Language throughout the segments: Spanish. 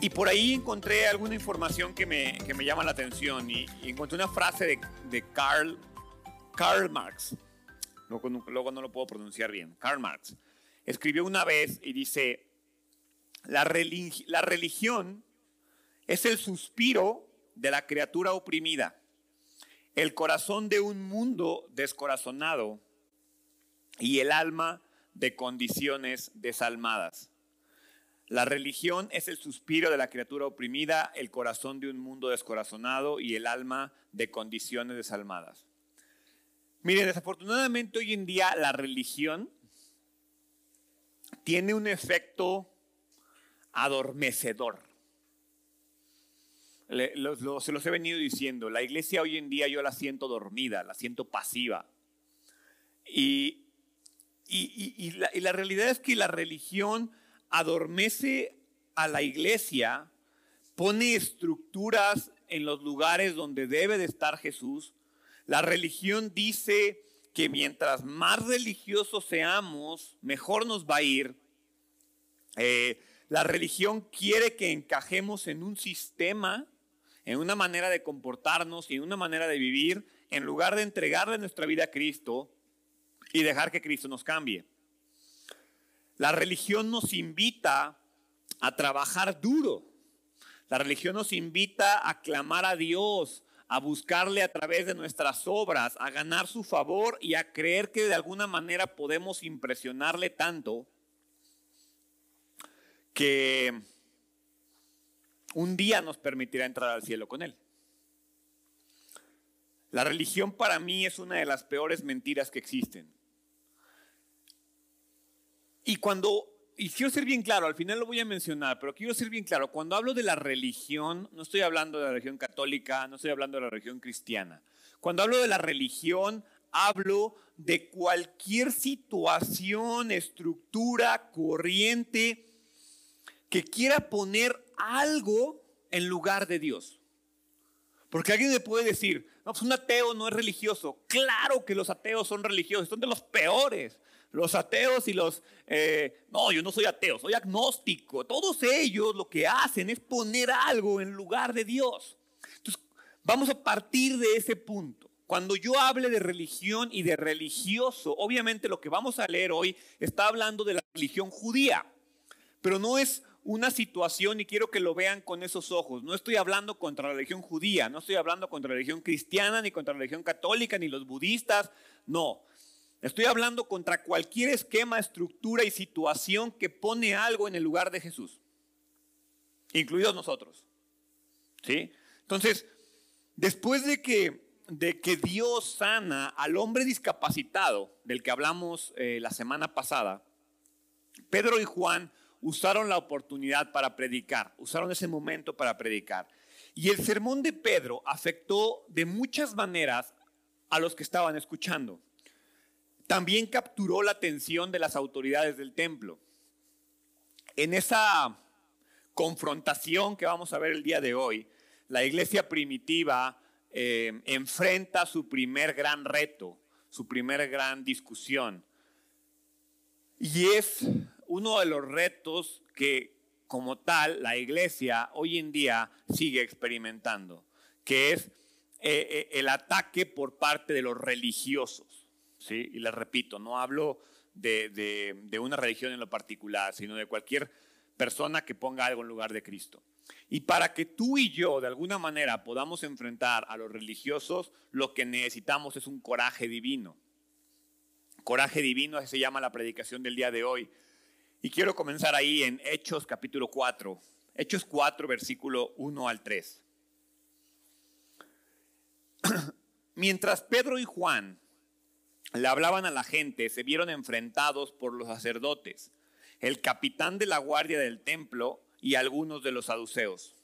Y por ahí encontré alguna información que me, que me llama la atención y, encontré una frase de, de Karl, Karl Marx. Luego, luego no lo puedo pronunciar bien. Karl Marx. Escribió una vez y dice, la, la religión es el suspiro de la criatura oprimida, el corazón de un mundo descorazonado y el alma de condiciones desalmadas. La religión es el suspiro de la criatura oprimida, el corazón de un mundo descorazonado y el alma de condiciones desalmadas. Miren, desafortunadamente hoy en día la religión tiene un efecto adormecedor. se los he venido diciendo, la iglesia hoy en día yo la siento dormida, la siento pasiva. Y, y la realidad es que la religión adormece a la iglesia, pone estructuras en los lugares donde debe de estar Jesús. La religión dice que mientras más religiosos seamos, mejor nos va a ir. Eh, la religión quiere que encajemos en un sistema, en una manera de comportarnos y en una manera de vivir, en lugar de entregarle nuestra vida a Cristo y dejar que Cristo nos cambie. La religión nos invita a trabajar duro. La religión nos invita a clamar a Dios, a buscarle a través de nuestras obras, a ganar su favor y a creer que de alguna manera podemos impresionarle tanto que un día nos permitirá entrar al cielo con Él. La religión para mí es una de las peores mentiras que existen. Y cuando, quiero ser bien claro, al final lo voy a mencionar, pero quiero ser bien claro, cuando hablo de la religión, no estoy hablando de la religión católica, no estoy hablando de la religión cristiana. Cuando hablo de la religión, hablo de cualquier situación, estructura, corriente que quiera poner algo en lugar de Dios. Porque alguien me puede decir, no, pues un ateo no es religioso. Claro que los ateos son religiosos, son de los peores los ateos y los, eh, no, yo no soy ateo, soy agnóstico. Todos ellos lo que hacen es poner algo en lugar de Dios. Entonces, vamos a partir de ese punto. Cuando yo hable de religión y de religioso, obviamente lo que vamos a leer hoy está hablando de la religión judía, pero no es una situación y quiero que lo vean con esos ojos. No estoy hablando contra la religión judía, no estoy hablando contra la religión cristiana, ni contra la religión católica, ni los budistas. No, Estoy hablando contra cualquier esquema, estructura y situación que pone algo en el lugar de Jesús, incluidos nosotros. ¿Sí? Entonces, después de que, de que Dios sana al hombre discapacitado, del que hablamos eh, la semana pasada, Pedro y Juan usaron la oportunidad para predicar, usaron ese momento para predicar. Y el sermón de Pedro afectó de muchas maneras a los que estaban escuchando también capturó la atención de las autoridades del templo. En esa confrontación que vamos a ver el día de hoy, la iglesia primitiva eh, enfrenta su primer gran reto, su primer gran discusión. Y es uno de los retos que como tal la iglesia hoy en día sigue experimentando, que es eh, eh, el ataque por parte de los religiosos. Y les repito, no hablo de, una religión en lo particular, sino de cualquier persona que ponga algo en lugar de Cristo. Y para que tú y yo de alguna manera podamos enfrentar a los religiosos, lo que necesitamos es un coraje divino. Coraje divino, así se llama la predicación del día de hoy. Y quiero comenzar ahí en Hechos capítulo 4. Hechos 4, versículo 1 al 3. Mientras Pedro y Juan le hablaban a la gente, se vieron enfrentados por los sacerdotes, el capitán de la guardia del templo y algunos de los saduceos.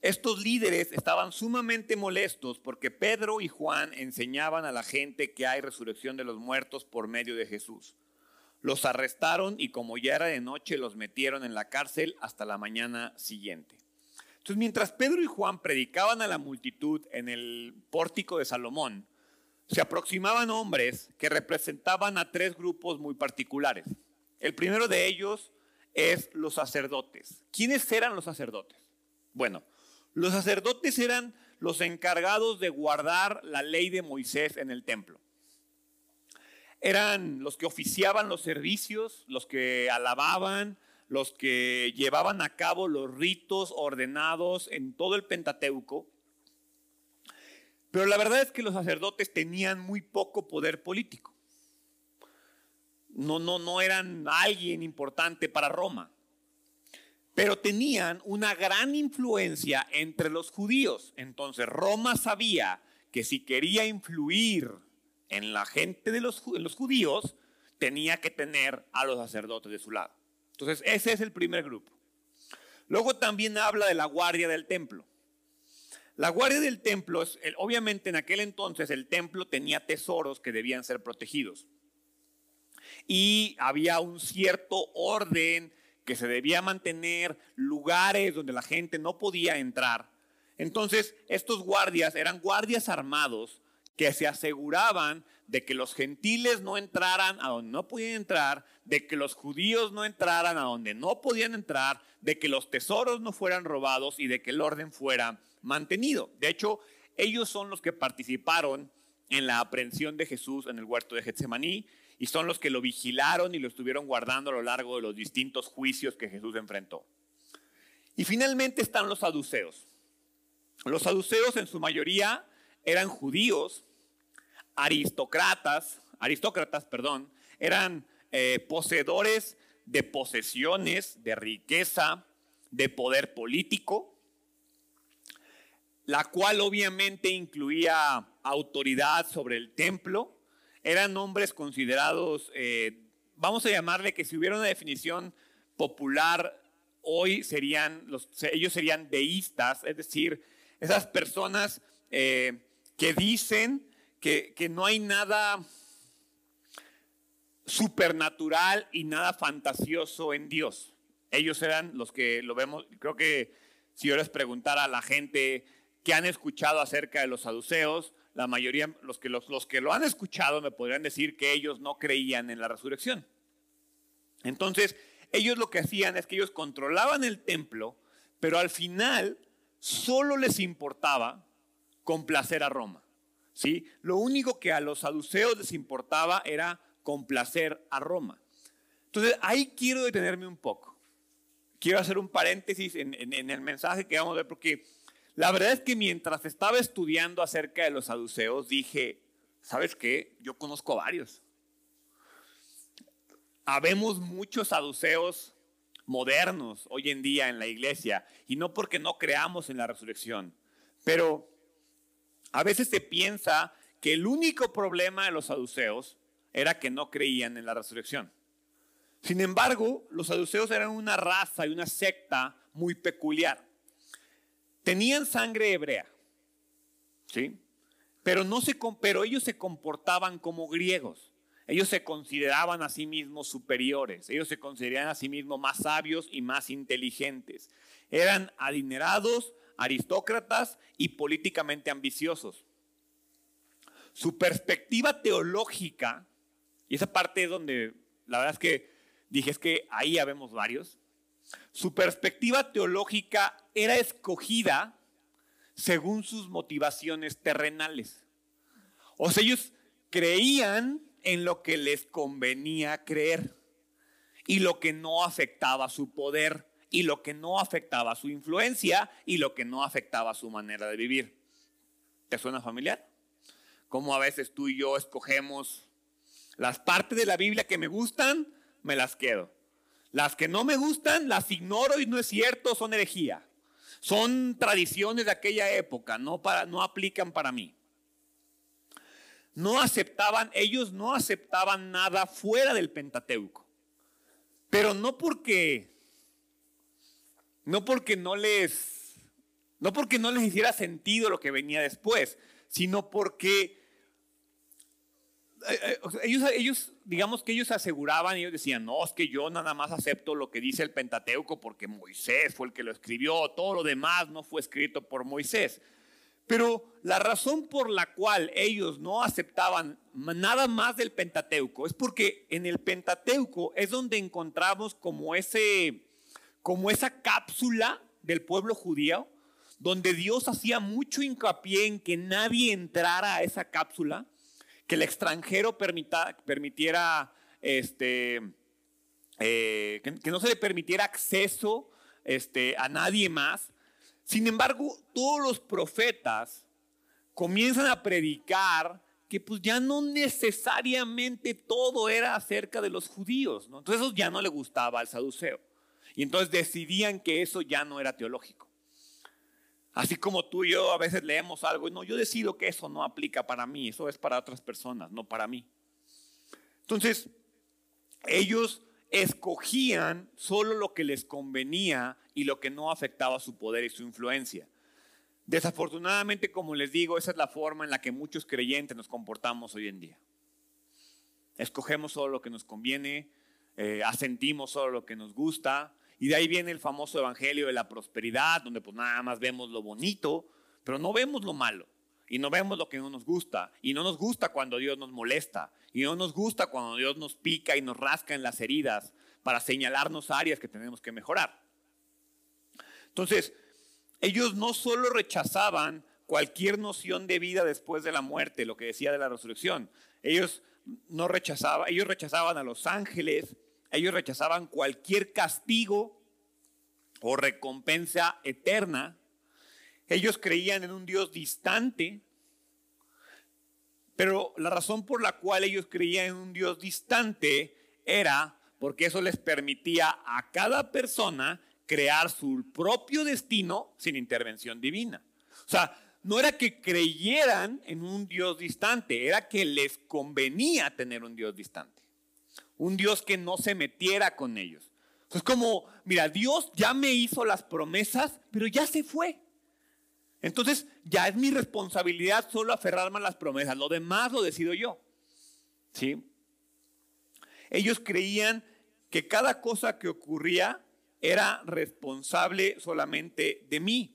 Estos líderes estaban sumamente molestos porque Pedro y Juan enseñaban a la gente que hay resurrección de los muertos por medio de Jesús. Los arrestaron y como ya era de noche los metieron en la cárcel hasta la mañana siguiente. Entonces, mientras Pedro y Juan predicaban a la multitud en el pórtico de Salomón, se aproximaban hombres que representaban a tres grupos muy particulares. El primero de ellos es los sacerdotes. ¿Quiénes eran los sacerdotes? Bueno, los sacerdotes eran los encargados de guardar la ley de Moisés en el templo. Eran los que oficiaban los servicios, los que alababan, los que llevaban a cabo los ritos ordenados en todo el Pentateuco. Pero la verdad es que los sacerdotes tenían muy poco poder político. No, no, no eran alguien importante para Roma. Pero tenían una gran influencia entre los judíos. Entonces Roma sabía que si quería influir en la gente de los, los judíos, tenía que tener a los sacerdotes de su lado. Entonces, ese es el primer grupo. Luego también habla de la guardia del templo. La guardia del templo, es, obviamente en aquel entonces el templo tenía tesoros que debían ser protegidos. Y había un cierto orden que se debía mantener, lugares donde la gente no podía entrar. Entonces, estos guardias eran guardias armados que se aseguraban de que los gentiles no entraran a donde no podían entrar, de que los judíos no entraran a donde no podían entrar, de que los tesoros no fueran robados y de que el orden fuera mantenido. De hecho, ellos son los que participaron en la aprehensión de Jesús en el huerto de Getsemaní y son los que lo vigilaron y lo estuvieron guardando a lo largo de los distintos juicios que Jesús enfrentó. Y finalmente están los saduceos. Los saduceos en su mayoría eran judíos aristócratas, aristócratas, perdón, eran eh, poseedores de posesiones, de riqueza, de poder político, la cual obviamente incluía autoridad sobre el templo. Eran hombres considerados, eh, vamos a llamarle que si hubiera una definición popular hoy serían los, ellos serían deístas, es decir, esas personas eh, que dicen que, no hay nada supernatural y nada fantasioso en Dios. Ellos eran los que lo vemos, creo que si yo les preguntara a la gente que han escuchado acerca de los saduceos, la mayoría, los que, los, los que lo han escuchado me podrían decir que ellos no creían en la resurrección. Entonces, ellos lo que hacían es que ellos controlaban el templo, pero al final solo les importaba complacer a Roma. ¿Sí? Lo único que a los saduceos les importaba era complacer a Roma. Entonces, ahí quiero detenerme un poco. Quiero hacer un paréntesis en, el mensaje que vamos a ver, porque la verdad es que mientras estaba estudiando acerca de los saduceos, dije, ¿sabes qué? Yo conozco varios. Habemos muchos saduceos modernos hoy en día en la iglesia, y no porque no creamos en la resurrección, pero a veces se piensa que el único problema de los saduceos era que no creían en la resurrección. Sin embargo, los saduceos eran una raza y una secta muy peculiar. Tenían sangre hebrea, ¿sí? Pero, no se, pero ellos se comportaban como griegos. Ellos se consideraban a sí mismos superiores. Ellos se consideraban a sí mismos más sabios y más inteligentes. Eran adinerados, aristócratas y políticamente ambiciosos. Su perspectiva teológica, y esa parte es donde la verdad es que dije es que ahí habemos varios, su perspectiva teológica era escogida según sus motivaciones terrenales. O sea, ellos creían en lo que les convenía creer y lo que no afectaba su poder y lo que no afectaba su influencia y lo que no afectaba su manera de vivir. ¿Te suena familiar? Como a veces tú y yo escogemos las partes de la Biblia que me gustan, me las quedo. Las que no me gustan, las ignoro y no es cierto, son herejía. Son tradiciones de aquella época, no, para, no aplican para mí. No aceptaban, ellos no aceptaban nada fuera del Pentateuco. Pero no porque no porque no les, no porque no les hiciera sentido lo que venía después, sino porque eh, eh, ellos, ellos, digamos que ellos aseguraban, ellos decían, no, es que yo nada más acepto lo que dice el Pentateuco porque Moisés fue el que lo escribió, todo lo demás no fue escrito por Moisés. Pero la razón por la cual ellos no aceptaban nada más del Pentateuco es porque en el Pentateuco es donde encontramos como, ese, como esa cápsula del pueblo judío, donde Dios hacía mucho hincapié en que nadie entrara a esa cápsula, que el extranjero permitiera, este, eh, que, no se le permitiera acceso este, a nadie más. Sin embargo, todos los profetas comienzan a predicar que pues ya no necesariamente todo era acerca de los judíos. Entonces eso ya no le gustaba al saduceo. Y entonces decidían que eso ya no era teológico. Así como tú y yo a veces leemos algo y no, yo decido que eso no aplica para mí, eso es para otras personas, no para mí. Entonces, ellos escogían solo lo que les convenía y lo que no afectaba su poder y su influencia. Desafortunadamente, como les digo, esa es la forma en la que muchos creyentes nos comportamos hoy en día. Escogemos solo lo que nos conviene, eh, asentimos solo lo que nos gusta, y de ahí viene el famoso evangelio de la prosperidad, donde pues nada más vemos lo bonito, pero no vemos lo malo. Y no vemos lo que no nos gusta. Y no nos gusta cuando Dios nos molesta. Y no nos gusta cuando Dios nos pica y nos rasca en las heridas para señalarnos áreas que tenemos que mejorar. Entonces, ellos no solo rechazaban cualquier noción de vida después de la muerte, lo que decía de la resurrección. Ellos no rechazaban, ellos rechazaban a los ángeles, ellos rechazaban cualquier castigo o recompensa eterna ellos creían en un Dios distante, pero la razón por la cual ellos creían en un Dios distante era porque eso les permitía a cada persona crear su propio destino sin intervención divina. O sea, no era que creyeran en un Dios distante, era que les convenía tener un Dios distante. Un Dios que no se metiera con ellos. Es como, mira, Dios ya me hizo las promesas, pero ya se fue. Entonces ya es mi responsabilidad solo aferrarme a las promesas. Lo demás lo decido yo. ¿Sí? Ellos creían que cada cosa que ocurría era responsable solamente de mí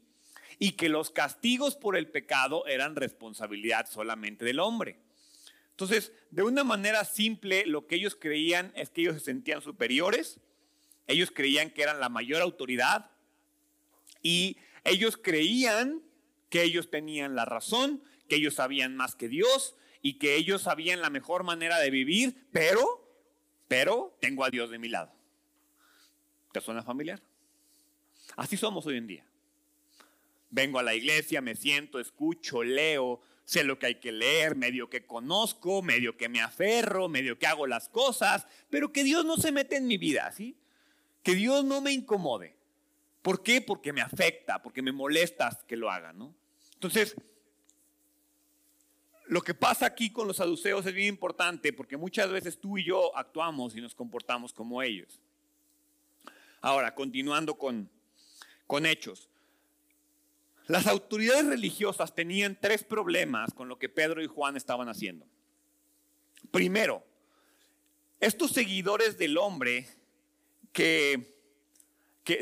y que los castigos por el pecado eran responsabilidad solamente del hombre. Entonces, de una manera simple, lo que ellos creían es que ellos se sentían superiores, ellos creían que eran la mayor autoridad y ellos creían que ellos tenían la razón, que ellos sabían más que Dios y que ellos sabían la mejor manera de vivir, pero, pero tengo a Dios de mi lado. ¿Te suena familiar? Así somos hoy en día. Vengo a la iglesia, me siento, escucho, leo, sé lo que hay que leer, medio que conozco, medio que me aferro, medio que hago las cosas, pero que Dios no se mete en mi vida, ¿sí? Que Dios no me incomode. ¿Por qué? Porque me afecta, porque me molesta que lo haga, ¿no? Entonces, lo que pasa aquí con los saduceos es bien importante porque muchas veces tú y yo actuamos y nos comportamos como ellos. Ahora, continuando con, con hechos. Las autoridades religiosas tenían tres problemas con lo que Pedro y Juan estaban haciendo. Primero, estos seguidores del hombre que,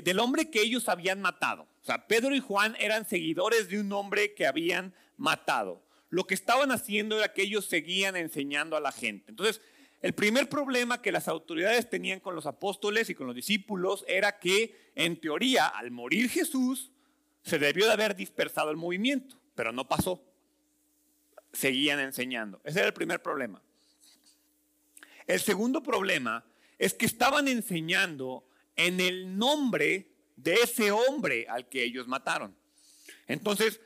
del hombre que ellos habían matado. O sea, Pedro y Juan eran seguidores de un hombre que habían matado. Lo que estaban haciendo era que ellos seguían enseñando a la gente. Entonces, el primer problema que las autoridades tenían con los apóstoles y con los discípulos era que, en teoría, al morir Jesús, se debió de haber dispersado el movimiento, pero no pasó. Seguían enseñando. Ese era el primer problema. El segundo problema es que estaban enseñando en el nombre de ese hombre al que ellos mataron. Entonces,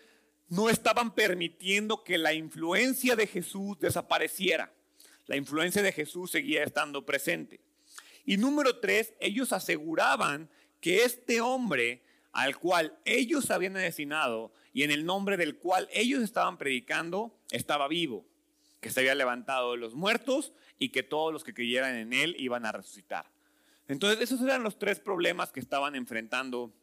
no estaban permitiendo que la influencia de Jesús desapareciera. La influencia de Jesús seguía estando presente. Y número tres, ellos aseguraban que este hombre al cual ellos habían asesinado y en el nombre del cual ellos estaban predicando, estaba vivo, que se había levantado de los muertos y que todos los que creyeran en él iban a resucitar. Entonces, esos eran los tres problemas que estaban enfrentando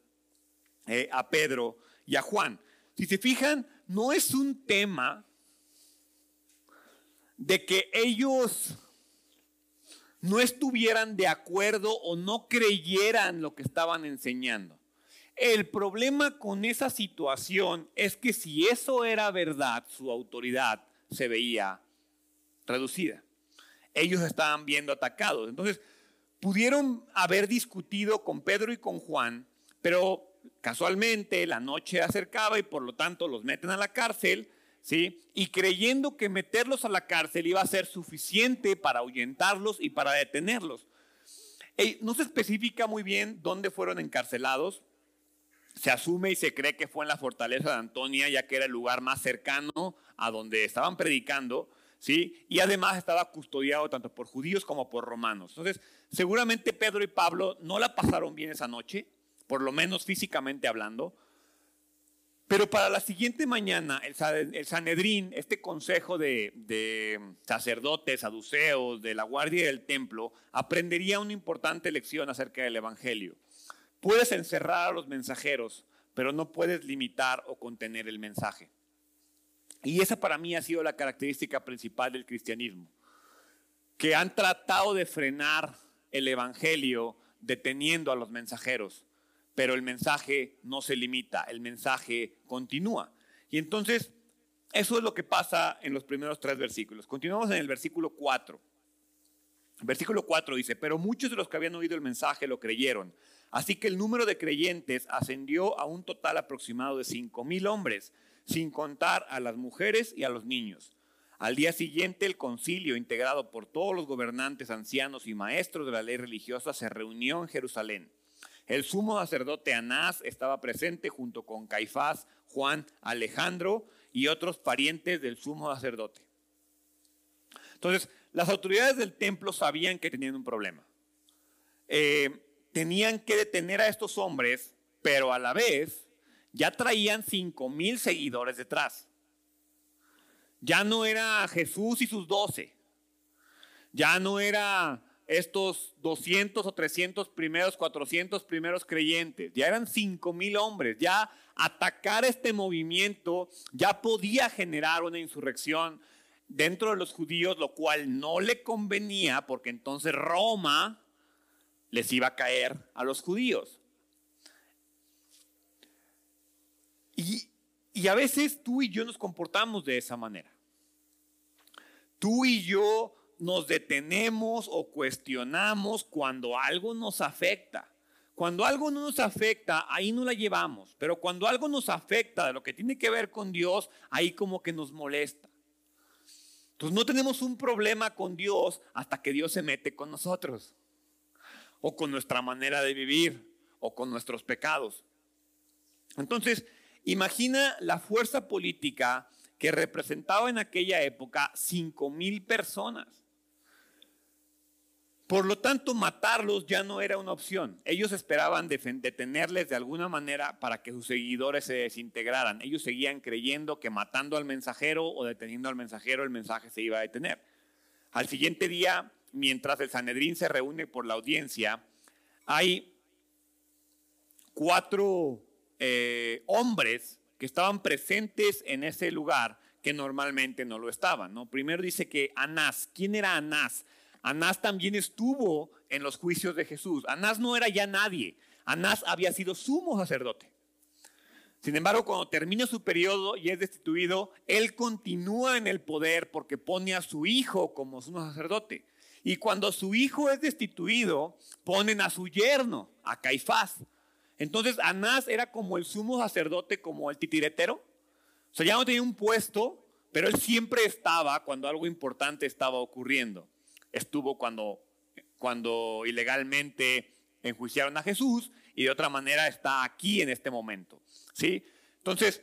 eh, a Pedro y a Juan. Si se fijan, no es un tema de que ellos no estuvieran de acuerdo o no creyeran lo que estaban enseñando. El problema con esa situación es que si eso era verdad, su autoridad se veía reducida. Ellos estaban viendo atacados. Entonces, pudieron haber discutido con Pedro y con Juan, pero casualmente la noche acercaba y por lo tanto los meten a la cárcel, ¿sí? Y creyendo que meterlos a la cárcel iba a ser suficiente para ahuyentarlos y para detenerlos. No se especifica muy bien dónde fueron encarcelados, se asume y se cree que fue en la fortaleza de Antonia, ya que era el lugar más cercano a donde estaban predicando, ¿sí? Y además estaba custodiado tanto por judíos como por romanos. Entonces, seguramente Pedro y Pablo no la pasaron bien esa noche, por lo menos físicamente hablando. Pero para la siguiente mañana, el Sanedrín, este consejo de, de sacerdotes, saduceos, de la guardia del templo, aprendería una importante lección acerca del Evangelio. Puedes encerrar a los mensajeros, pero no puedes limitar o contener el mensaje. Y esa para mí ha sido la característica principal del cristianismo, que han tratado de frenar el Evangelio deteniendo a los mensajeros, pero el mensaje no se limita, el mensaje continúa. Y entonces, eso es lo que pasa en los primeros tres versículos. Continuamos en el versículo 4. Versículo 4 dice, pero muchos de los que habían oído el mensaje lo creyeron. Así que el número de creyentes ascendió a un total aproximado de cinco mil hombres, sin contar a las mujeres y a los niños. Al día siguiente, el concilio, integrado por todos los gobernantes, ancianos y maestros de la ley religiosa, se reunió en Jerusalén. El sumo sacerdote Anás estaba presente junto con Caifás, Juan, Alejandro y otros parientes del sumo sacerdote. Entonces, las autoridades del templo sabían que tenían un problema. Eh, tenían que detener a estos hombres, pero a la vez ya traían cinco mil seguidores detrás. Ya no era Jesús y sus doce. Ya no era estos 200 o 300 primeros, 400 primeros creyentes. Ya eran cinco mil hombres. Ya atacar este movimiento ya podía generar una insurrección dentro de los judíos, lo cual no le convenía porque entonces Roma les iba a caer a los judíos. Y, y, a veces tú y yo nos comportamos de esa manera. Tú y yo nos detenemos o cuestionamos cuando algo nos afecta. Cuando algo no nos afecta, ahí no la llevamos. Pero cuando algo nos afecta de lo que tiene que ver con Dios, ahí como que nos molesta. Entonces no tenemos un problema con Dios hasta que Dios se mete con nosotros o con nuestra manera de vivir o con nuestros pecados. Entonces, imagina la fuerza política que representaba en aquella época cinco mil personas. Por lo tanto, matarlos ya no era una opción. Ellos esperaban detenerles de alguna manera para que sus seguidores se desintegraran. Ellos seguían creyendo que matando al mensajero o deteniendo al mensajero el mensaje se iba a detener. Al siguiente día, mientras el Sanedrín se reúne por la audiencia, hay cuatro eh, hombres que estaban presentes en ese lugar que normalmente no lo estaban. Primero dice que Anás, ¿quién era Anás? Anás también estuvo en los juicios de Jesús. Anás no era ya nadie. Anás había sido sumo sacerdote. Sin embargo, cuando termina su periodo y es destituido, él continúa en el poder porque pone a su hijo como sumo sacerdote. Y cuando su hijo es destituido, ponen a su yerno, a Caifás. Entonces Anás era como el sumo sacerdote, como el titiretero. O sea, ya no tenía un puesto, pero él siempre estaba cuando algo importante estaba ocurriendo. Estuvo cuando, cuando ilegalmente enjuiciaron a Jesús y de otra manera está aquí en este momento. ¿sí? Entonces,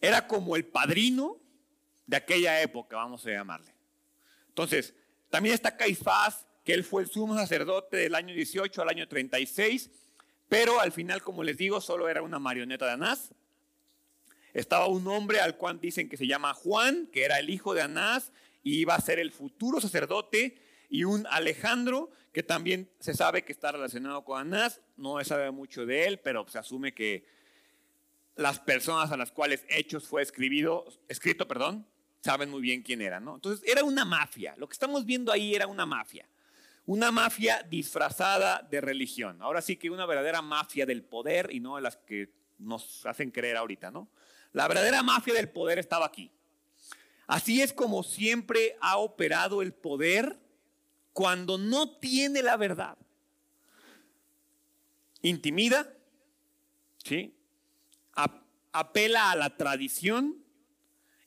era como el padrino de aquella época, vamos a llamarle. Entonces, también está Caifás, que él fue el sumo sacerdote del año 18 al año 36, pero al final, como les digo, solo era una marioneta de Anás. Estaba un hombre al cual dicen que se llama Juan, que era el hijo de Anás y iba a ser el futuro sacerdote, y un Alejandro, que también se sabe que está relacionado con Anás, no se sabe mucho de él, pero se asume que las personas a las cuales Hechos fue escribido, escrito, perdón, saben muy bien quién era, ¿no? Entonces era una mafia, lo que estamos viendo ahí era una mafia. Una mafia disfrazada de religión. Ahora sí que una verdadera mafia del poder y no las que nos hacen creer ahorita, ¿no? La verdadera mafia del poder estaba aquí. Así es como siempre ha operado el poder cuando no tiene la verdad. Intimida, ¿sí? apela a la tradición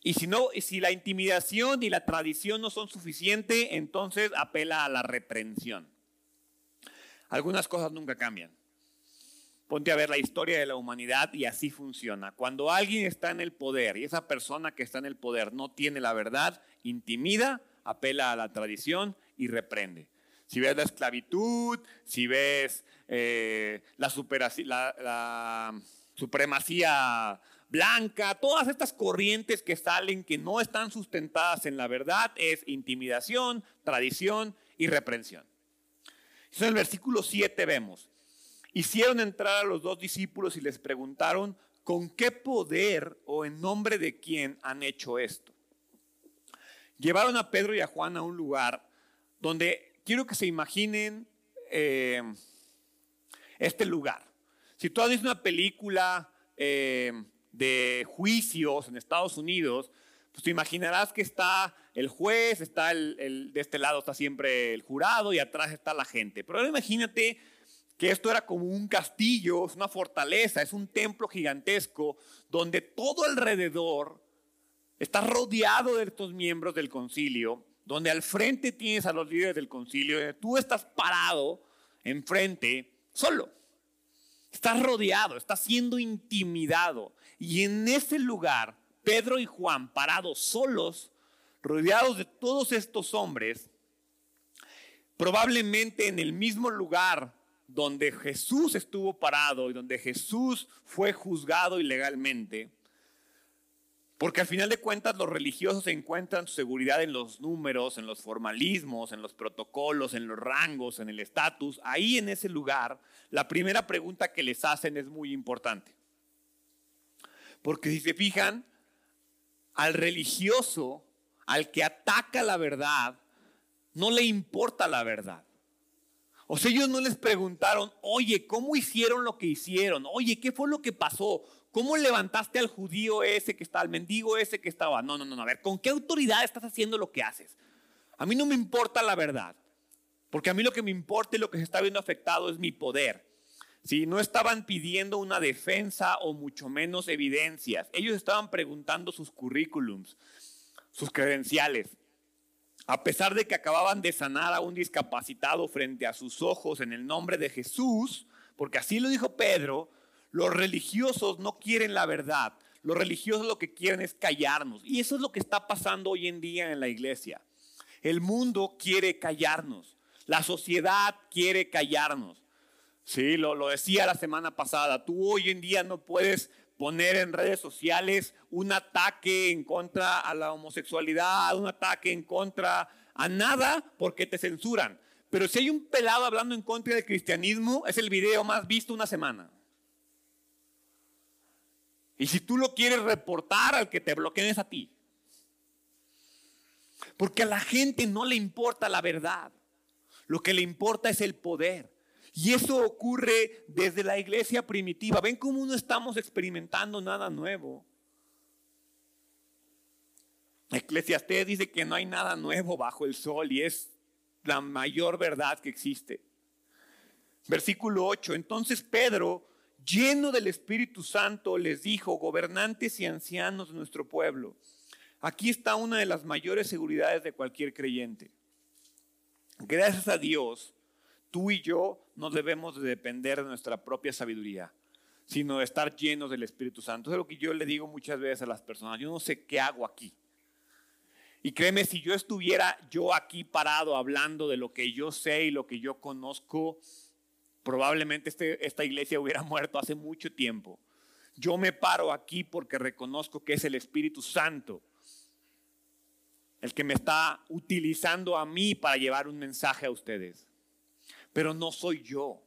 y si no, si la intimidación y la tradición no son suficientes, entonces apela a la reprensión. Algunas cosas nunca cambian. Ponte a ver la historia de la humanidad y así funciona. Cuando alguien está en el poder y esa persona que está en el poder no tiene la verdad, intimida, apela a la tradición y reprende. Si ves la esclavitud, si ves eh, la, la supremacía blanca, todas estas corrientes que salen que no están sustentadas en la verdad es intimidación, tradición y reprensión. Eso en el versículo 7 vemos. Hicieron entrar a los dos discípulos y les preguntaron, ¿con qué poder o en nombre de quién han hecho esto? Llevaron a Pedro y a Juan a un lugar donde quiero que se imaginen eh, este lugar. Si tú has visto una película eh, de juicios en Estados Unidos, pues te imaginarás que está el juez, está el, de este lado está siempre el jurado y atrás está la gente. Pero ahora imagínate que esto era como un castillo, es una fortaleza, es un templo gigantesco donde todo alrededor está rodeado de estos miembros del concilio, donde al frente tienes a los líderes del concilio, donde tú estás parado enfrente solo. Estás rodeado, estás siendo intimidado. Y en ese lugar, Pedro y Juan, parados solos, rodeados de todos estos hombres, probablemente en el mismo lugar donde Jesús estuvo parado y donde Jesús fue juzgado ilegalmente, porque al final de cuentas los religiosos encuentran su seguridad en los números, en los formalismos, en los protocolos, en los rangos, en el estatus. Ahí en ese lugar, la primera pregunta que les hacen es muy importante. Porque si se fijan, al religioso, al que ataca la verdad, no le importa la verdad. O sea, ellos no les preguntaron, oye, ¿cómo hicieron lo que hicieron? Oye, ¿qué fue lo que pasó? ¿Cómo levantaste al judío ese que está, al mendigo ese que estaba? No, no, no, a ver, ¿con qué autoridad estás haciendo lo que haces? A mí no me importa la verdad, porque a mí lo que me importa y lo que se está viendo afectado es mi poder. Si no estaban pidiendo una defensa o mucho menos evidencias. Ellos estaban preguntando sus currículums, sus credenciales. A pesar de que acababan de sanar a un discapacitado frente a sus ojos en el nombre de Jesús, porque así lo dijo Pedro, los religiosos no quieren la verdad. Los religiosos lo que quieren es callarnos. Y eso es lo que está pasando hoy en día en la iglesia. El mundo quiere callarnos. La sociedad quiere callarnos. Sí, lo, lo decía la semana pasada. Tú hoy en día no puedes poner en redes sociales un ataque en contra a la homosexualidad, un ataque en contra a nada porque te censuran. Pero si hay un pelado hablando en contra del cristianismo, es el video más visto una semana. Y si tú lo quieres reportar, al que te bloqueen es a ti. Porque a la gente no le importa la verdad. Lo que le importa es el poder. Y eso ocurre desde la iglesia primitiva. ¿Ven cómo no estamos experimentando nada nuevo? Eclesiastés dice que no hay nada nuevo bajo el sol y es la mayor verdad que existe. Versículo 8. Entonces Pedro, lleno del Espíritu Santo, les dijo, gobernantes y ancianos de nuestro pueblo, aquí está una de las mayores seguridades de cualquier creyente. Gracias a Dios tú y yo no debemos de depender de nuestra propia sabiduría, sino de estar llenos del Espíritu Santo. Eso es lo que yo le digo muchas veces a las personas. Yo no sé qué hago aquí. Y créeme, si yo estuviera yo aquí parado hablando de lo que yo sé y lo que yo conozco, probablemente este, esta iglesia hubiera muerto hace mucho tiempo. Yo me paro aquí porque reconozco que es el Espíritu Santo el que me está utilizando a mí para llevar un mensaje a ustedes pero no soy yo.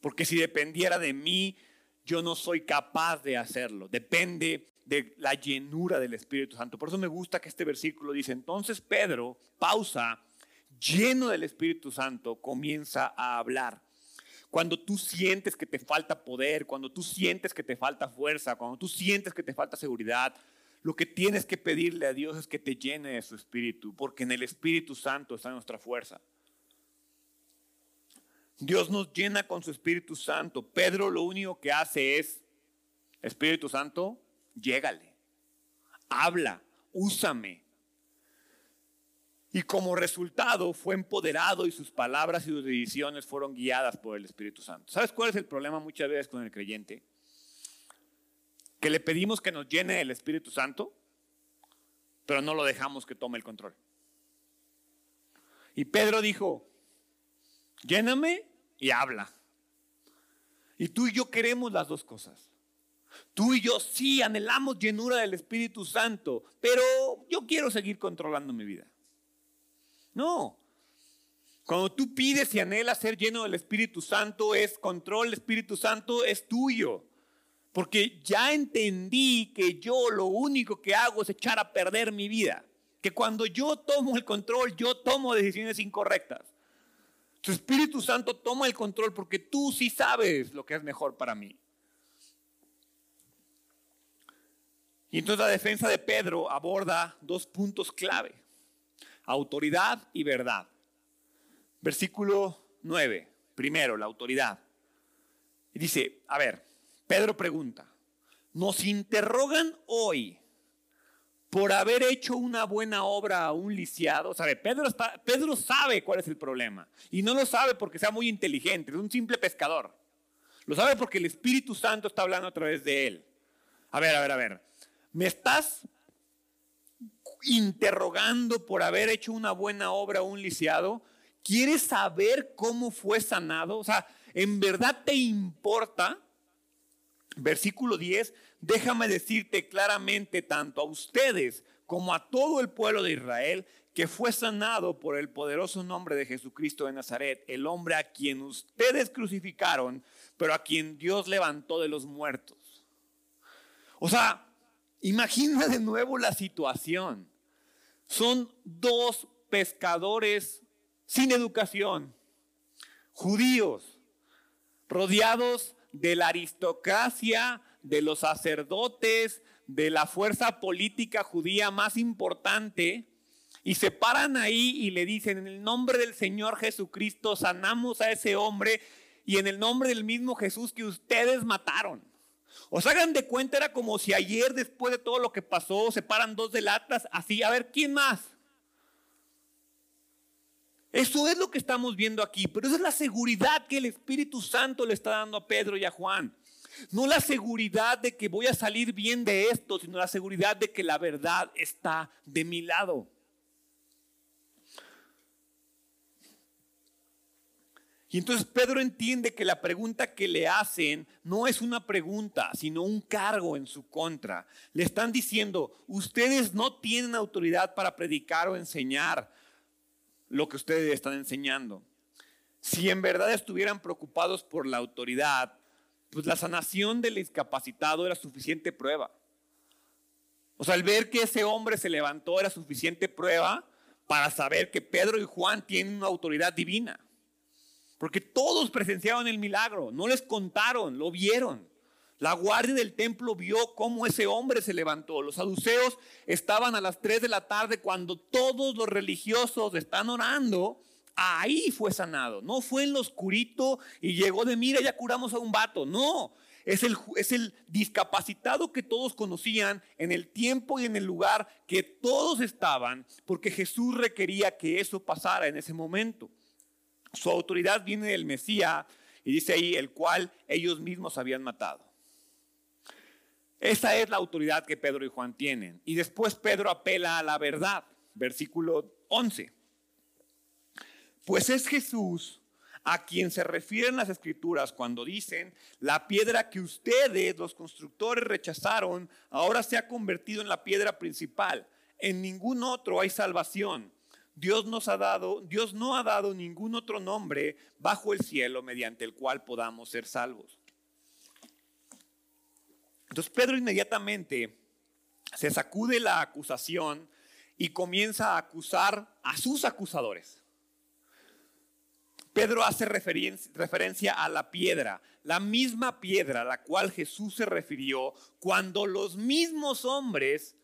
Porque si dependiera de mí, yo no soy capaz de hacerlo. Depende de la llenura del Espíritu Santo. Por eso me gusta que este versículo dice, entonces Pedro, pausa, lleno del Espíritu Santo, comienza a hablar. Cuando tú sientes que te falta poder, cuando tú sientes que te falta fuerza, cuando tú sientes que te falta seguridad, lo que tienes que pedirle a Dios es que te llene de su Espíritu, porque en el Espíritu Santo está nuestra fuerza. Dios nos llena con su Espíritu Santo. Pedro lo único que hace es, Espíritu Santo, llégale, habla, úsame, y como resultado fue empoderado y sus palabras y sus decisiones fueron guiadas por el Espíritu Santo. ¿Sabes cuál es el problema muchas veces con el creyente? Que le pedimos que nos llene el Espíritu Santo, pero no lo dejamos que tome el control. Y Pedro dijo, lléname y habla. Y tú y yo queremos las dos cosas. Tú y yo sí anhelamos llenura del Espíritu Santo, pero yo quiero seguir controlando mi vida. No. Cuando tú pides y anhelas ser lleno del Espíritu Santo, es control, el Espíritu Santo es tuyo. Porque ya entendí que yo lo único que hago es echar a perder mi vida. Que cuando yo tomo el control, yo tomo decisiones incorrectas. Tu Espíritu Santo toma el control porque tú sí sabes lo que es mejor para mí. Y entonces la defensa de Pedro aborda dos puntos clave autoridad y verdad. Versículo 9, primero, la autoridad. Dice, a ver, Pedro pregunta, nos interrogan hoy por haber hecho una buena obra a un lisiado. ¿Sabe? Pedro, Pedro sabe cuál es el problema. Y no lo sabe porque sea muy inteligente, es un simple pescador. Lo sabe porque el Espíritu Santo está hablando a través de él. A ver, a ver, a ver. ¿Me estás interrogando por haber hecho una buena obra a un lisiado? ¿Quieres saber cómo fue sanado? O sea, ¿en verdad te importa? Versículo 10, déjame decirte claramente tanto a ustedes como a todo el pueblo de Israel que fue sanado por el poderoso nombre de Jesucristo de Nazaret, el hombre a quien ustedes crucificaron, pero a quien Dios levantó de los muertos. O sea, Imagina de nuevo la situación. Son dos pescadores sin educación, judíos, rodeados de la aristocracia, de los sacerdotes, de la fuerza política judía más importante, y se paran ahí y le dicen, en el nombre del Señor Jesucristo sanamos a ese hombre y en el nombre del mismo Jesús que ustedes mataron. Os hagan de cuenta, era como si ayer, después de todo lo que pasó, se paran dos de latas, así, a ver, ¿quién más? Eso es lo que estamos viendo aquí, pero esa es la seguridad que el Espíritu Santo le está dando a Pedro y a Juan. No la seguridad de que voy a salir bien de esto, sino la seguridad de que la verdad está de mi lado. Y entonces Pedro entiende que la pregunta que le hacen no es una pregunta, sino un cargo en su contra. Le están diciendo, ustedes no tienen autoridad para predicar o enseñar lo que ustedes están enseñando. Si en verdad estuvieran preocupados por la autoridad, pues la sanación del discapacitado era suficiente prueba. O sea, al ver que ese hombre se levantó era suficiente prueba para saber que Pedro y Juan tienen una autoridad divina. Porque todos presenciaron el milagro, no les contaron, lo vieron. La guardia del templo vio cómo ese hombre se levantó. Los saduceos estaban a las 3 de la tarde cuando todos los religiosos están orando. Ahí fue sanado. No fue en lo oscurito y llegó de mira, ya curamos a un vato. No, es el, es el discapacitado que todos conocían en el tiempo y en el lugar que todos estaban, porque Jesús requería que eso pasara en ese momento. Su autoridad viene del Mesías y dice ahí, el cual ellos mismos habían matado. Esa es la autoridad que Pedro y Juan tienen. Y después Pedro apela a la verdad, versículo 11. Pues es Jesús a quien se refieren las escrituras cuando dicen, la piedra que ustedes, los constructores, rechazaron, ahora se ha convertido en la piedra principal. En ningún otro hay salvación Dios nos ha dado, Dios no ha dado ningún otro nombre bajo el cielo mediante el cual podamos ser salvos. Entonces Pedro inmediatamente se sacude la acusación y comienza a acusar a sus acusadores. Pedro hace referencia a la piedra, la misma piedra a la cual Jesús se refirió cuando los mismos hombres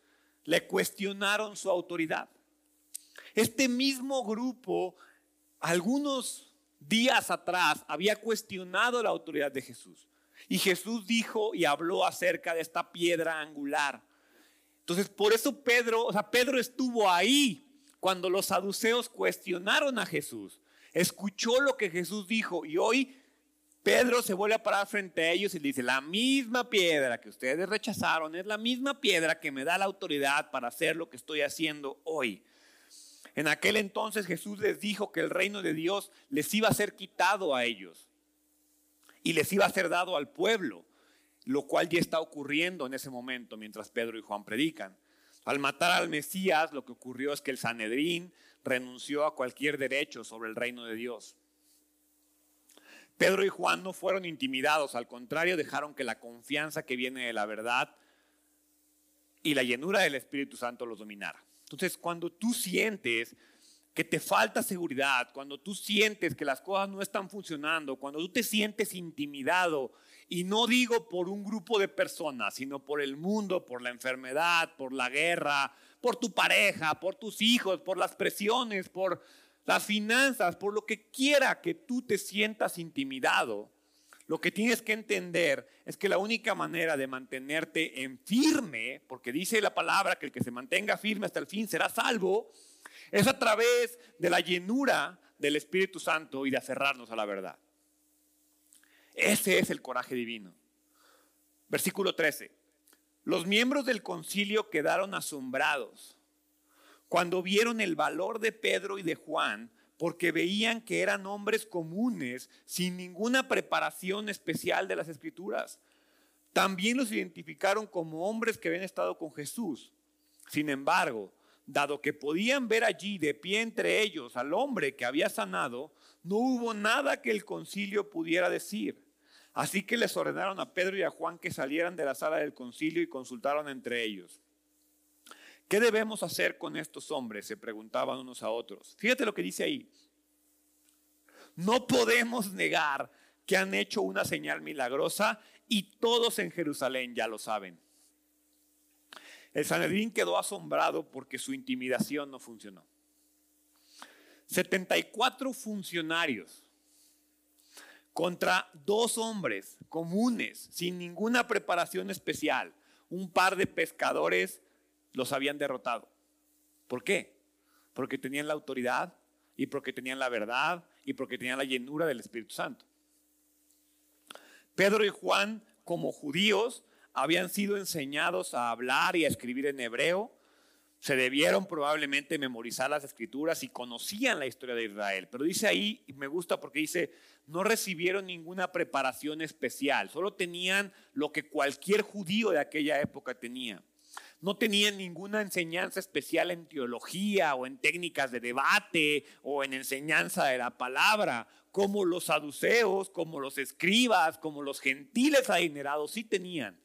le cuestionaron su autoridad. Este mismo grupo, algunos días atrás, había cuestionado la autoridad de Jesús. Y Jesús dijo y habló acerca de esta piedra angular. Entonces, por eso Pedro, o sea, Pedro estuvo ahí cuando los saduceos cuestionaron a Jesús. Escuchó lo que Jesús dijo y hoy Pedro se vuelve a parar frente a ellos y le dice, la misma piedra que ustedes rechazaron es la misma piedra que me da la autoridad para hacer lo que estoy haciendo hoy. En aquel entonces Jesús les dijo que el reino de Dios les iba a ser quitado a ellos y les iba a ser dado al pueblo, lo cual ya está ocurriendo en ese momento mientras Pedro y Juan predican. Al matar al Mesías, lo que ocurrió es que el Sanedrín renunció a cualquier derecho sobre el reino de Dios. Pedro y Juan no fueron intimidados, al contrario, dejaron que la confianza que viene de la verdad y la llenura del Espíritu Santo los dominara. Entonces, cuando tú sientes que te falta seguridad, cuando tú sientes que las cosas no están funcionando, cuando tú te sientes intimidado, y no digo por un grupo de personas, sino por el mundo, por la enfermedad, por la guerra, por tu pareja, por tus hijos, por las presiones, por las finanzas, por lo que quiera que tú te sientas intimidado, lo que tienes que entender es que la única manera de mantenerte en firme, porque dice la palabra que el que se mantenga firme hasta el fin será salvo, es a través de la llenura del Espíritu Santo y de aferrarnos a la verdad. Ese es el coraje divino. Versículo 13. Los miembros del concilio quedaron asombrados cuando vieron el valor de Pedro y de Juan, porque veían que eran hombres comunes, sin ninguna preparación especial de las escrituras. También los identificaron como hombres que habían estado con Jesús. Sin embargo, dado que podían ver allí de pie entre ellos al hombre que había sanado, no hubo nada que el concilio pudiera decir. Así que les ordenaron a Pedro y a Juan que salieran de la sala del concilio y consultaron entre ellos. ¿Qué debemos hacer con estos hombres? Se preguntaban unos a otros. Fíjate lo que dice ahí. No podemos negar que han hecho una señal milagrosa y todos en Jerusalén ya lo saben. El Sanedrín quedó asombrado porque su intimidación no funcionó. 74 funcionarios contra dos hombres comunes, sin ninguna preparación especial, un par de pescadores los habían derrotado. ¿Por qué? Porque tenían la autoridad y porque tenían la verdad y porque tenían la llenura del Espíritu Santo. Pedro y Juan, como judíos, habían sido enseñados a hablar y a escribir en hebreo. Se debieron probablemente memorizar las escrituras y conocían la historia de Israel. Pero dice ahí, y me gusta porque dice, no recibieron ninguna preparación especial, solo tenían lo que cualquier judío de aquella época tenía no tenían ninguna enseñanza especial en teología o en técnicas de debate o en enseñanza de la palabra, como los saduceos, como los escribas, como los gentiles adinerados sí tenían.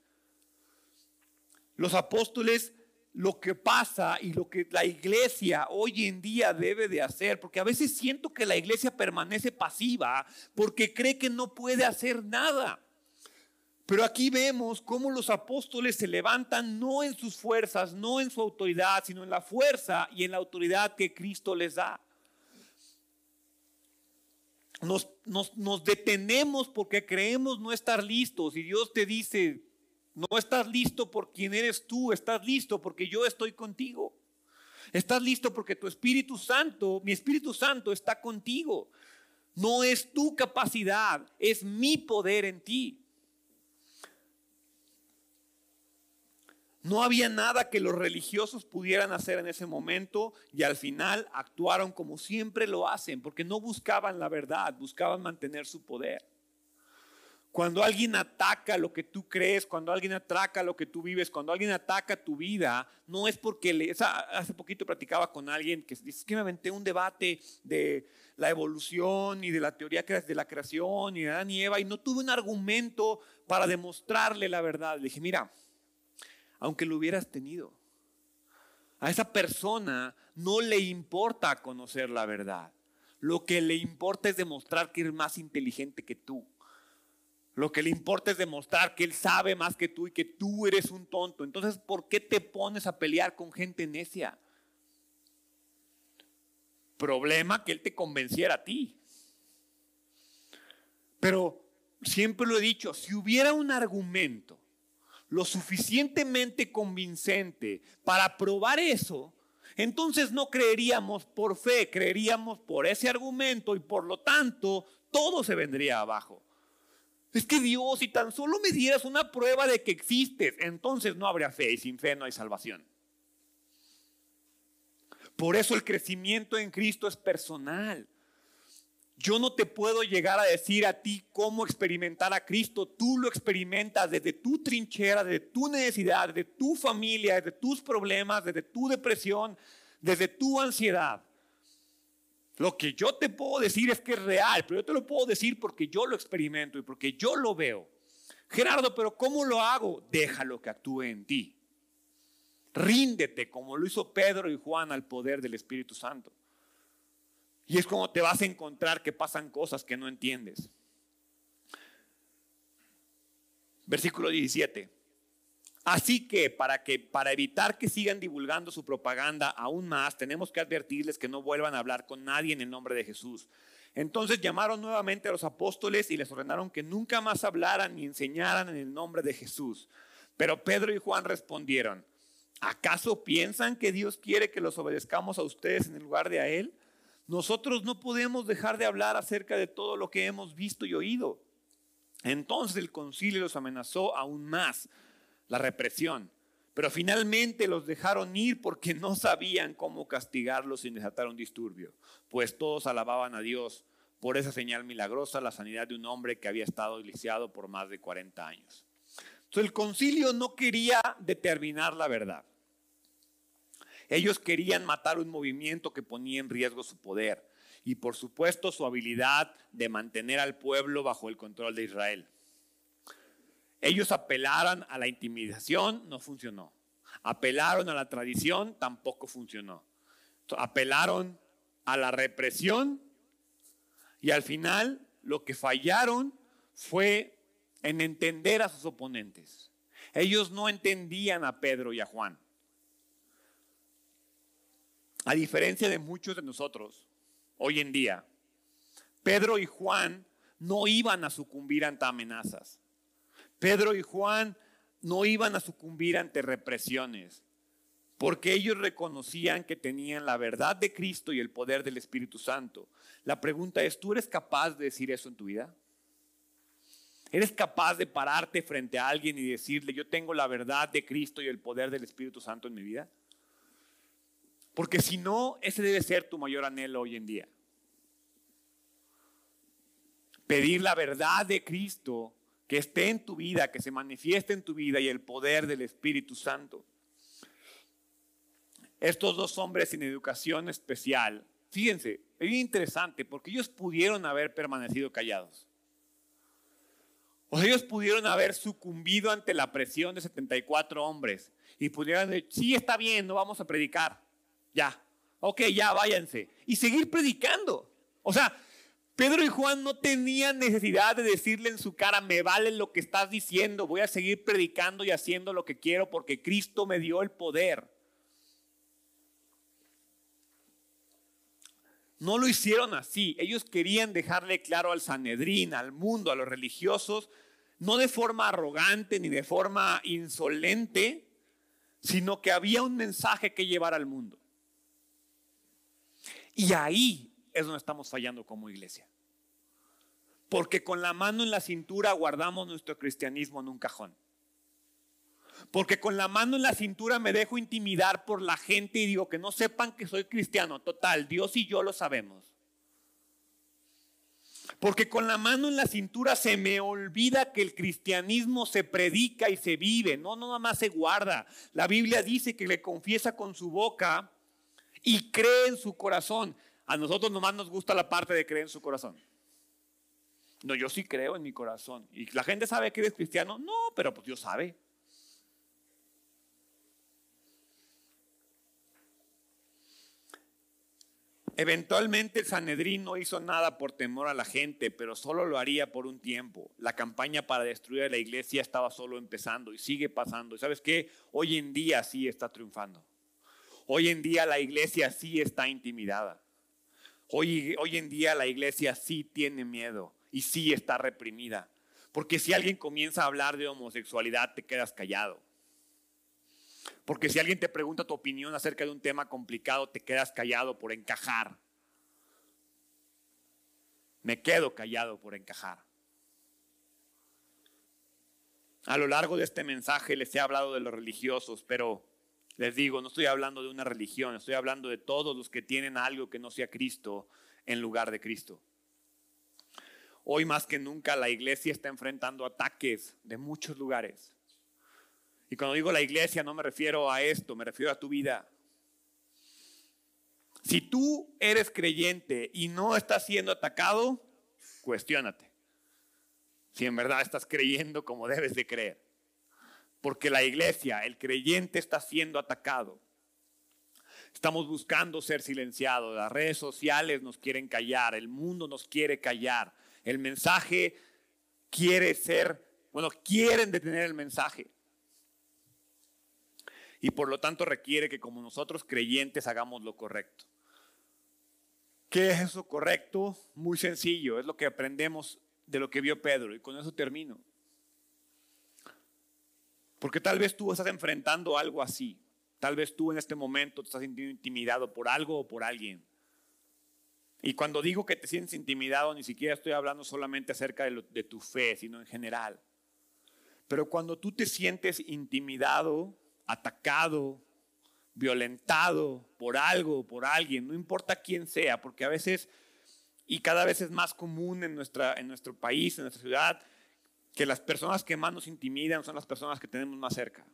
Los apóstoles lo que pasa y lo que la iglesia hoy en día debe de hacer, porque a veces siento que la iglesia permanece pasiva porque cree que no puede hacer nada. Pero aquí vemos cómo los apóstoles se levantan no en sus fuerzas, no en su autoridad, sino en la fuerza y en la autoridad que Cristo les da. Nos, nos, detenemos porque creemos no estar listos y Dios te dice, no estás listo por quien eres tú, estás listo porque yo estoy contigo. Estás listo porque tu Espíritu Santo, mi Espíritu Santo está contigo. No es tu capacidad, es mi poder en ti. No había nada que los religiosos pudieran hacer en ese momento y al final actuaron como siempre lo hacen, porque no buscaban la verdad, buscaban mantener su poder. Cuando alguien ataca lo que tú crees, cuando alguien ataca lo que tú vives, cuando alguien ataca tu vida, no es porque le... hace poquito platicaba con alguien que dice que me aventé un debate de la evolución y de la teoría de la creación y de Adán y Eva y no tuve un argumento para demostrarle la verdad. Le dije, mira, aunque lo hubieras tenido. A esa persona no le importa conocer la verdad. lo que le importa es demostrar que es más inteligente que tú. Lo que le importa es demostrar que él sabe más que tú y que tú eres un tonto. Entonces, ¿por qué te pones a pelear con gente necia? Problema que él te convenciera a ti. Pero siempre lo he dicho, si hubiera un argumento lo suficientemente convincente para probar eso, entonces no creeríamos por fe, creeríamos por ese argumento y por lo tanto todo se vendría abajo. Es que Dios, si tan solo me dieras una prueba de que existes, entonces no habría fe y sin fe no hay salvación. Por eso el crecimiento en Cristo es personal. Yo no te puedo llegar a decir a ti cómo experimentar a Cristo. Tú lo experimentas desde tu trinchera, desde tu necesidad, desde tu familia, desde tus problemas, desde tu depresión, desde tu ansiedad. Lo que yo te puedo decir es que es real, pero yo te lo puedo decir porque yo lo experimento y porque yo lo veo. Gerardo, pero ¿cómo lo hago? Déjalo que actúe en ti. Ríndete como lo hizo Pedro y Juan al poder del Espíritu Santo. Y es como te vas a encontrar que pasan cosas que no entiendes. Versículo 17. Así que para que para evitar que sigan divulgando su propaganda aún más, tenemos que advertirles que no vuelvan a hablar con nadie en el nombre de Jesús. Entonces llamaron nuevamente a los apóstoles y les ordenaron que nunca más hablaran ni enseñaran en el nombre de Jesús. Pero Pedro y Juan respondieron, ¿acaso piensan que Dios quiere que los obedezcamos a ustedes en el lugar de a Él? nosotros no podemos dejar de hablar acerca de todo lo que hemos visto y oído. Entonces el concilio los amenazó aún más, la represión. Pero finalmente los dejaron ir porque no sabían cómo castigarlos sin desatar un disturbio, pues todos alababan a Dios por esa señal milagrosa, la sanidad de un hombre que había estado lisiado por más de 40 años. Entonces el concilio no quería determinar la verdad. Ellos querían matar un movimiento que ponía en riesgo su poder y por supuesto su habilidad de mantener al pueblo bajo el control de Israel. Ellos apelaron a la intimidación, no funcionó. Apelaron a la tradición, tampoco funcionó. Apelaron a la represión y al final lo que fallaron fue en entender a sus oponentes. Ellos no entendían a Pedro y a Juan. A diferencia de muchos de nosotros hoy en día, Pedro y Juan no iban a sucumbir ante amenazas. Pedro y Juan no iban a sucumbir ante represiones, porque ellos reconocían que tenían la verdad de Cristo y el poder del Espíritu Santo. La pregunta es, ¿tú eres capaz de decir eso en tu vida? ¿Eres capaz de pararte frente a alguien y decirle, yo tengo la verdad de Cristo y el poder del Espíritu Santo en mi vida? Porque si no, ese debe ser tu mayor anhelo hoy en día. Pedir la verdad de Cristo que esté en tu vida, que se manifieste en tu vida y el poder del Espíritu Santo. Estos dos hombres sin educación especial, fíjense, es interesante porque ellos pudieron haber permanecido callados. O ellos pudieron haber sucumbido ante la presión de 74 hombres y pudieran decir, sí, está bien, no vamos a predicar ya, ok, ya váyanse. Y seguir predicando. O sea, Pedro y Juan no tenían necesidad de decirle en su cara, me vale lo que estás diciendo, voy a seguir predicando y haciendo lo que quiero porque Cristo me dio el poder. No lo hicieron así. Ellos querían dejarle claro al Sanedrín, al mundo, a los religiosos, no de forma arrogante ni de forma insolente, sino que había un mensaje que llevar al mundo. Y ahí es donde estamos fallando como iglesia. Porque con la mano en la cintura guardamos nuestro cristianismo en un cajón. Porque con la mano en la cintura me dejo intimidar por la gente y digo que no sepan que soy cristiano. Total, Dios y yo lo sabemos. Porque con la mano en la cintura se me olvida que el cristianismo se predica y se vive, no, no nada más se guarda. La Biblia dice que le confiesa con su boca y cree en su corazón. A nosotros nomás nos gusta la parte de creer en su corazón. No, yo sí creo en mi corazón. ¿Y la gente sabe que eres cristiano? No, pero pues Dios sabe. Eventualmente el Sanedrín no hizo nada por temor a la gente, pero solo lo haría por un tiempo. La campaña para destruir a la iglesia estaba solo empezando y sigue pasando. ¿Y sabes qué? Hoy en día sí está triunfando. Hoy en día la iglesia sí está intimidada. Hoy, hoy en día la iglesia sí tiene miedo y sí está reprimida. Porque si alguien comienza a hablar de homosexualidad, te quedas callado. Porque si alguien te pregunta tu opinión acerca de un tema complicado, te quedas callado por encajar. Me quedo callado por encajar. A lo largo de este mensaje les he hablado de los religiosos, pero les digo, no estoy hablando de una religión, estoy hablando de todos los que tienen algo que no sea Cristo en lugar de Cristo. Hoy más que nunca la iglesia está enfrentando ataques de muchos lugares. Y cuando digo la iglesia no me refiero a esto, me refiero a tu vida. Si tú eres creyente y no estás siendo atacado, cuestiónate. Si en verdad estás creyendo como debes de creer. Porque la iglesia, el creyente está siendo atacado. Estamos buscando ser silenciados. Las redes sociales nos quieren callar. El mundo nos quiere callar. El mensaje quiere ser, bueno, quieren detener el mensaje y por lo tanto requiere que como nosotros creyentes hagamos lo correcto. ¿Qué es eso correcto? Muy sencillo, es lo que aprendemos de lo que vio Pedro y con eso termino. Porque tal vez tú estás enfrentando algo así. Tal vez tú en este momento te estás sintiendo intimidado por algo o por alguien. Y cuando digo que te sientes intimidado, ni siquiera estoy hablando solamente acerca de, de tu fe, sino en general. Pero cuando tú te sientes intimidado, atacado, violentado por algo, por alguien, no importa quién sea, porque a veces, y cada vez es más común en, nuestra, en nuestro país, en nuestra ciudad, que las personas que más nos intimidan son las personas que tenemos más cerca.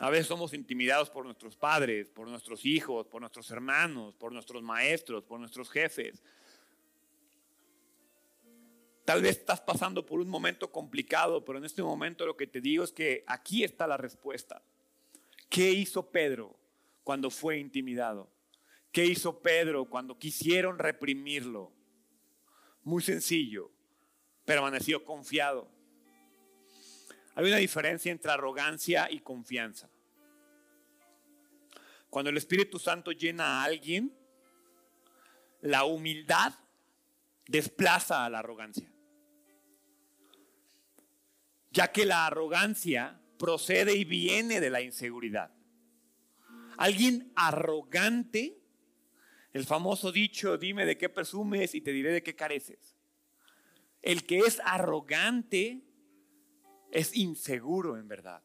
A veces somos intimidados por nuestros padres, por nuestros hijos, por nuestros hermanos, por nuestros maestros, por nuestros jefes. Tal vez estás pasando por un momento complicado, pero en este momento lo que te digo es que aquí está la respuesta. ¿Qué hizo Pedro cuando fue intimidado? ¿Qué hizo Pedro cuando quisieron reprimirlo? Muy sencillo, permaneció confiado. Hay una diferencia entre arrogancia y confianza. Cuando el Espíritu Santo llena a alguien, la humildad desplaza a la arrogancia ya que la arrogancia procede y viene de la inseguridad. Alguien arrogante, el famoso dicho, dime de qué presumes y te diré de qué careces. El que es arrogante es inseguro en verdad.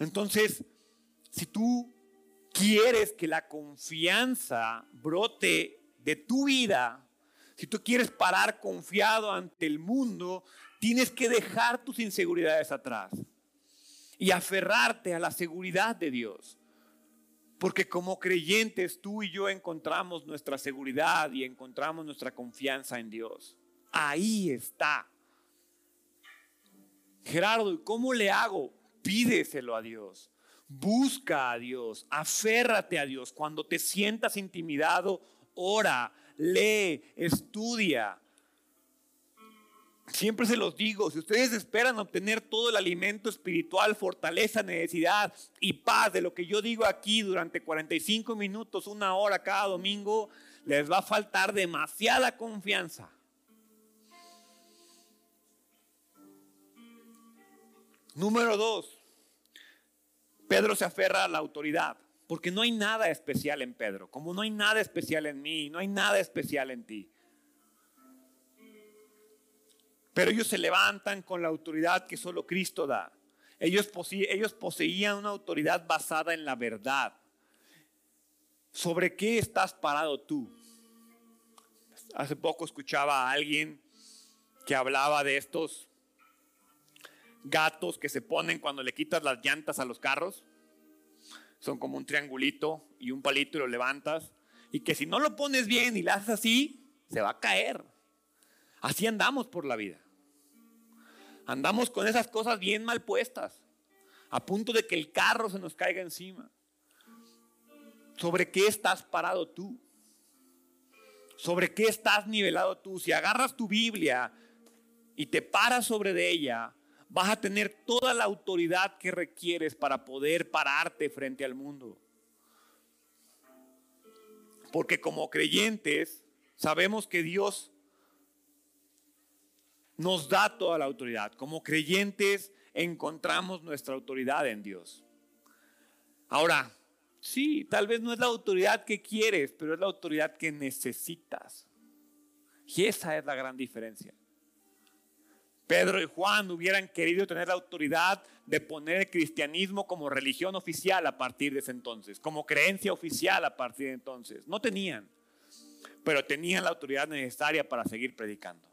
Entonces, si tú quieres que la confianza brote de tu vida, si tú quieres parar confiado ante el mundo, Tienes que dejar tus inseguridades atrás y aferrarte a la seguridad de Dios. Porque como creyentes tú y yo encontramos nuestra seguridad y encontramos nuestra confianza en Dios. Ahí está. Gerardo, ¿y cómo le hago? Pídeselo a Dios. Busca a Dios. Aférrate a Dios. Cuando te sientas intimidado, ora, lee, estudia. Siempre se los digo, si ustedes esperan obtener todo el alimento espiritual, fortaleza, necesidad y paz de lo que yo digo aquí durante 45 minutos, una hora cada domingo, les va a faltar demasiada confianza. Número dos, Pedro se aferra a la autoridad, porque no hay nada especial en Pedro, como no hay nada especial en mí, no hay nada especial en ti. Pero ellos se levantan con la autoridad que solo Cristo da. Ellos, ellos poseían una autoridad basada en la verdad. ¿Sobre qué estás parado tú? Hace poco escuchaba a alguien que hablaba de estos gatos que se ponen cuando le quitas las llantas a los carros. Son como un triangulito y un palito y lo levantas. Y que si no lo pones bien y lo haces así, se va a caer. Así andamos por la vida. Andamos con esas cosas bien mal puestas, a punto de que el carro se nos caiga encima. ¿Sobre qué estás parado tú? ¿Sobre qué estás nivelado tú? Si agarras tu Biblia y te paras sobre de ella, vas a tener toda la autoridad que requieres para poder pararte frente al mundo. Porque como creyentes sabemos que Dios nos da toda la autoridad. Como creyentes encontramos nuestra autoridad en Dios. Ahora, sí, tal vez no es la autoridad que quieres, pero es la autoridad que necesitas. Y esa es la gran diferencia. Pedro y Juan hubieran querido tener la autoridad de poner el cristianismo como religión oficial a partir de ese entonces, como creencia oficial a partir de entonces. No tenían, pero tenían la autoridad necesaria para seguir predicando.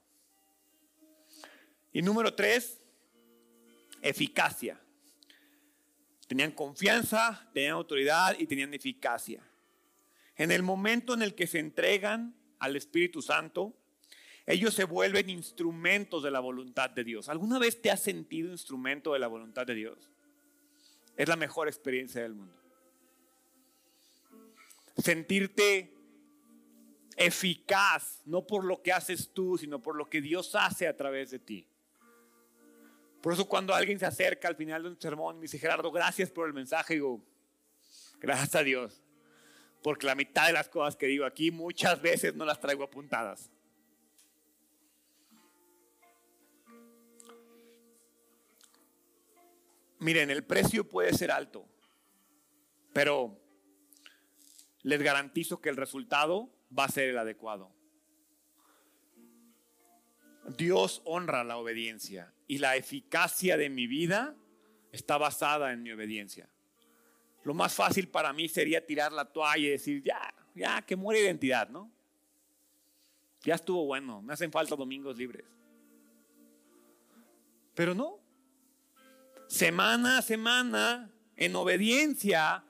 Y número tres, eficacia. Tenían confianza, tenían autoridad y tenían eficacia. En el momento en el que se entregan al Espíritu Santo, ellos se vuelven instrumentos de la voluntad de Dios. ¿Alguna vez te has sentido instrumento de la voluntad de Dios? Es la mejor experiencia del mundo. Sentirte eficaz, no por lo que haces tú, sino por lo que Dios hace a través de ti. Por eso cuando alguien se acerca al final de un sermón y me dice, Gerardo, gracias por el mensaje, digo, gracias a Dios, porque la mitad de las cosas que digo aquí muchas veces no las traigo apuntadas. Miren, el precio puede ser alto, pero les garantizo que el resultado va a ser el adecuado. Dios honra la obediencia y la eficacia de mi vida está basada en mi obediencia. Lo más fácil para mí sería tirar la toalla y decir, ya, ya, que muere identidad, ¿no? Ya estuvo bueno, me hacen falta domingos libres. Pero no, semana a semana, en obediencia,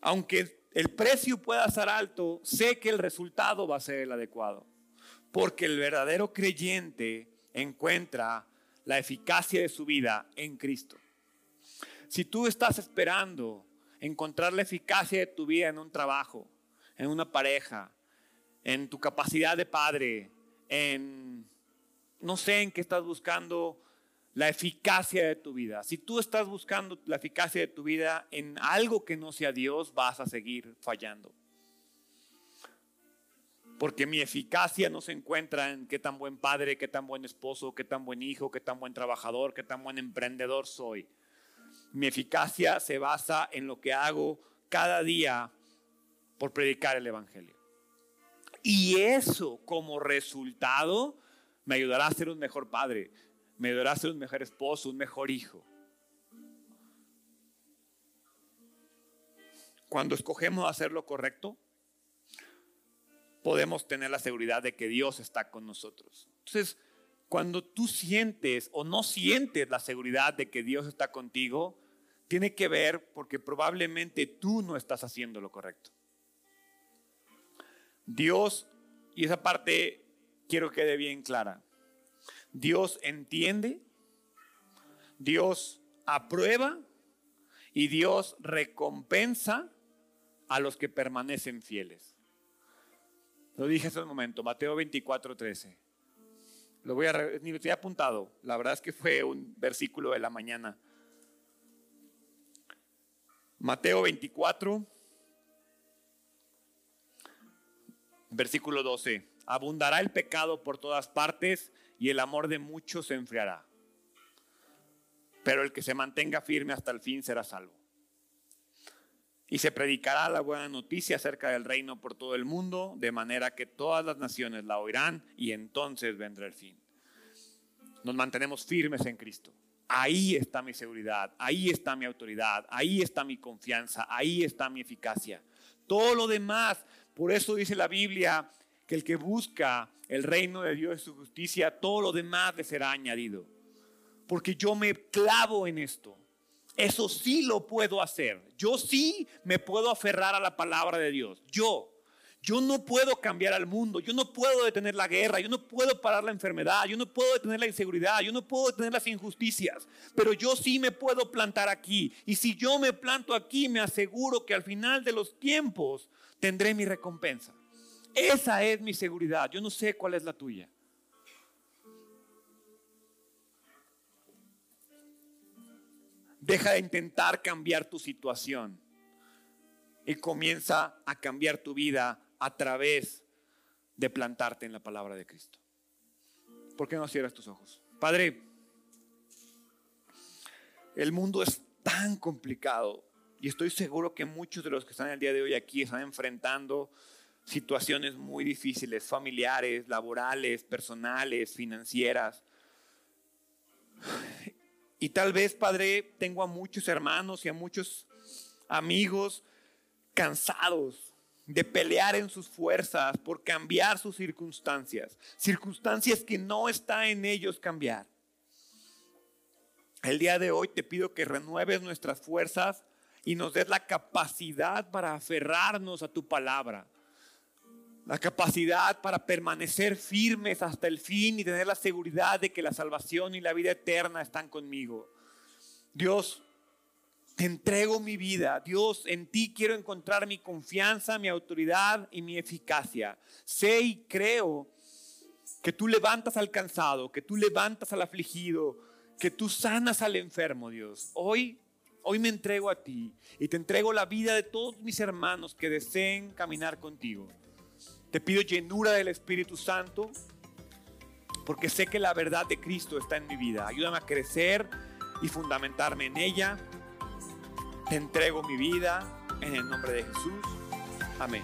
aunque el precio pueda ser alto, sé que el resultado va a ser el adecuado. Porque el verdadero creyente encuentra la eficacia de su vida en Cristo. Si tú estás esperando encontrar la eficacia de tu vida en un trabajo, en una pareja, en tu capacidad de padre, en no sé en qué estás buscando la eficacia de tu vida. Si tú estás buscando la eficacia de tu vida en algo que no sea Dios, vas a seguir fallando. Porque mi eficacia no se encuentra en qué tan buen padre, qué tan buen esposo, qué tan buen hijo, qué tan buen trabajador, qué tan buen emprendedor soy. Mi eficacia se basa en lo que hago cada día por predicar el Evangelio. Y eso como resultado me ayudará a ser un mejor padre, me ayudará a ser un mejor esposo, un mejor hijo. Cuando escogemos hacer lo correcto, podemos tener la seguridad de que Dios está con nosotros. Entonces, cuando tú sientes o no sientes la seguridad de que Dios está contigo, tiene que ver porque probablemente tú no estás haciendo lo correcto. Dios, y esa parte quiero que quede bien clara, Dios entiende, Dios aprueba y Dios recompensa a los que permanecen fieles. Lo dije hace un momento, Mateo 24, 13. Lo voy a, ni lo tenía apuntado. La verdad es que fue un versículo de la mañana. Mateo 24, versículo 12. Abundará el pecado por todas partes y el amor de muchos se enfriará. Pero el que se mantenga firme hasta el fin será salvo. Y se predicará la buena noticia acerca del reino por todo el mundo, de manera que todas las naciones la oirán y entonces vendrá el fin. Nos mantenemos firmes en Cristo. Ahí está mi seguridad, ahí está mi autoridad, ahí está mi confianza, ahí está mi eficacia. Todo lo demás, por eso dice la Biblia que el que busca el reino de Dios y su justicia, todo lo demás le será añadido. Porque yo me clavo en esto. Eso sí lo puedo hacer. Yo sí me puedo aferrar a la palabra de Dios. Yo. Yo no puedo cambiar al mundo, yo no puedo detener la guerra, yo no puedo parar la enfermedad, yo no puedo detener la inseguridad, yo no puedo detener las injusticias, pero yo sí me puedo plantar aquí. Y si yo me planto aquí, me aseguro que al final de los tiempos tendré mi recompensa. Esa es mi seguridad, yo no sé cuál es la tuya. Deja de intentar cambiar tu situación y comienza a cambiar tu vida a través de plantarte en la palabra de Cristo. ¿Por qué no cierras tus ojos? Padre, el mundo es tan complicado y estoy seguro que muchos de los que están el día de hoy aquí están enfrentando situaciones muy difíciles, familiares, laborales, personales, financieras. Y tal vez, Padre, tengo a muchos hermanos y a muchos amigos cansados de pelear en sus fuerzas por cambiar sus circunstancias, circunstancias que no está en ellos cambiar. El día de hoy te pido que renueves nuestras fuerzas y nos des la capacidad para aferrarnos a tu palabra, la capacidad para permanecer firmes hasta el fin y tener la seguridad de que la salvación y la vida eterna están conmigo. Dios, te entrego mi vida. Dios, en ti quiero encontrar mi confianza, mi autoridad y mi eficacia. Sé y creo que tú levantas al cansado, que tú levantas al afligido, que tú sanas al enfermo, Dios. Hoy, hoy me entrego a ti y te entrego la vida de todos mis hermanos que deseen caminar contigo. Te pido llenura del Espíritu Santo, porque sé que la verdad de Cristo está en mi vida. Ayúdame a crecer y fundamentarme en ella te entrego mi vida en el nombre de Jesús. Amén.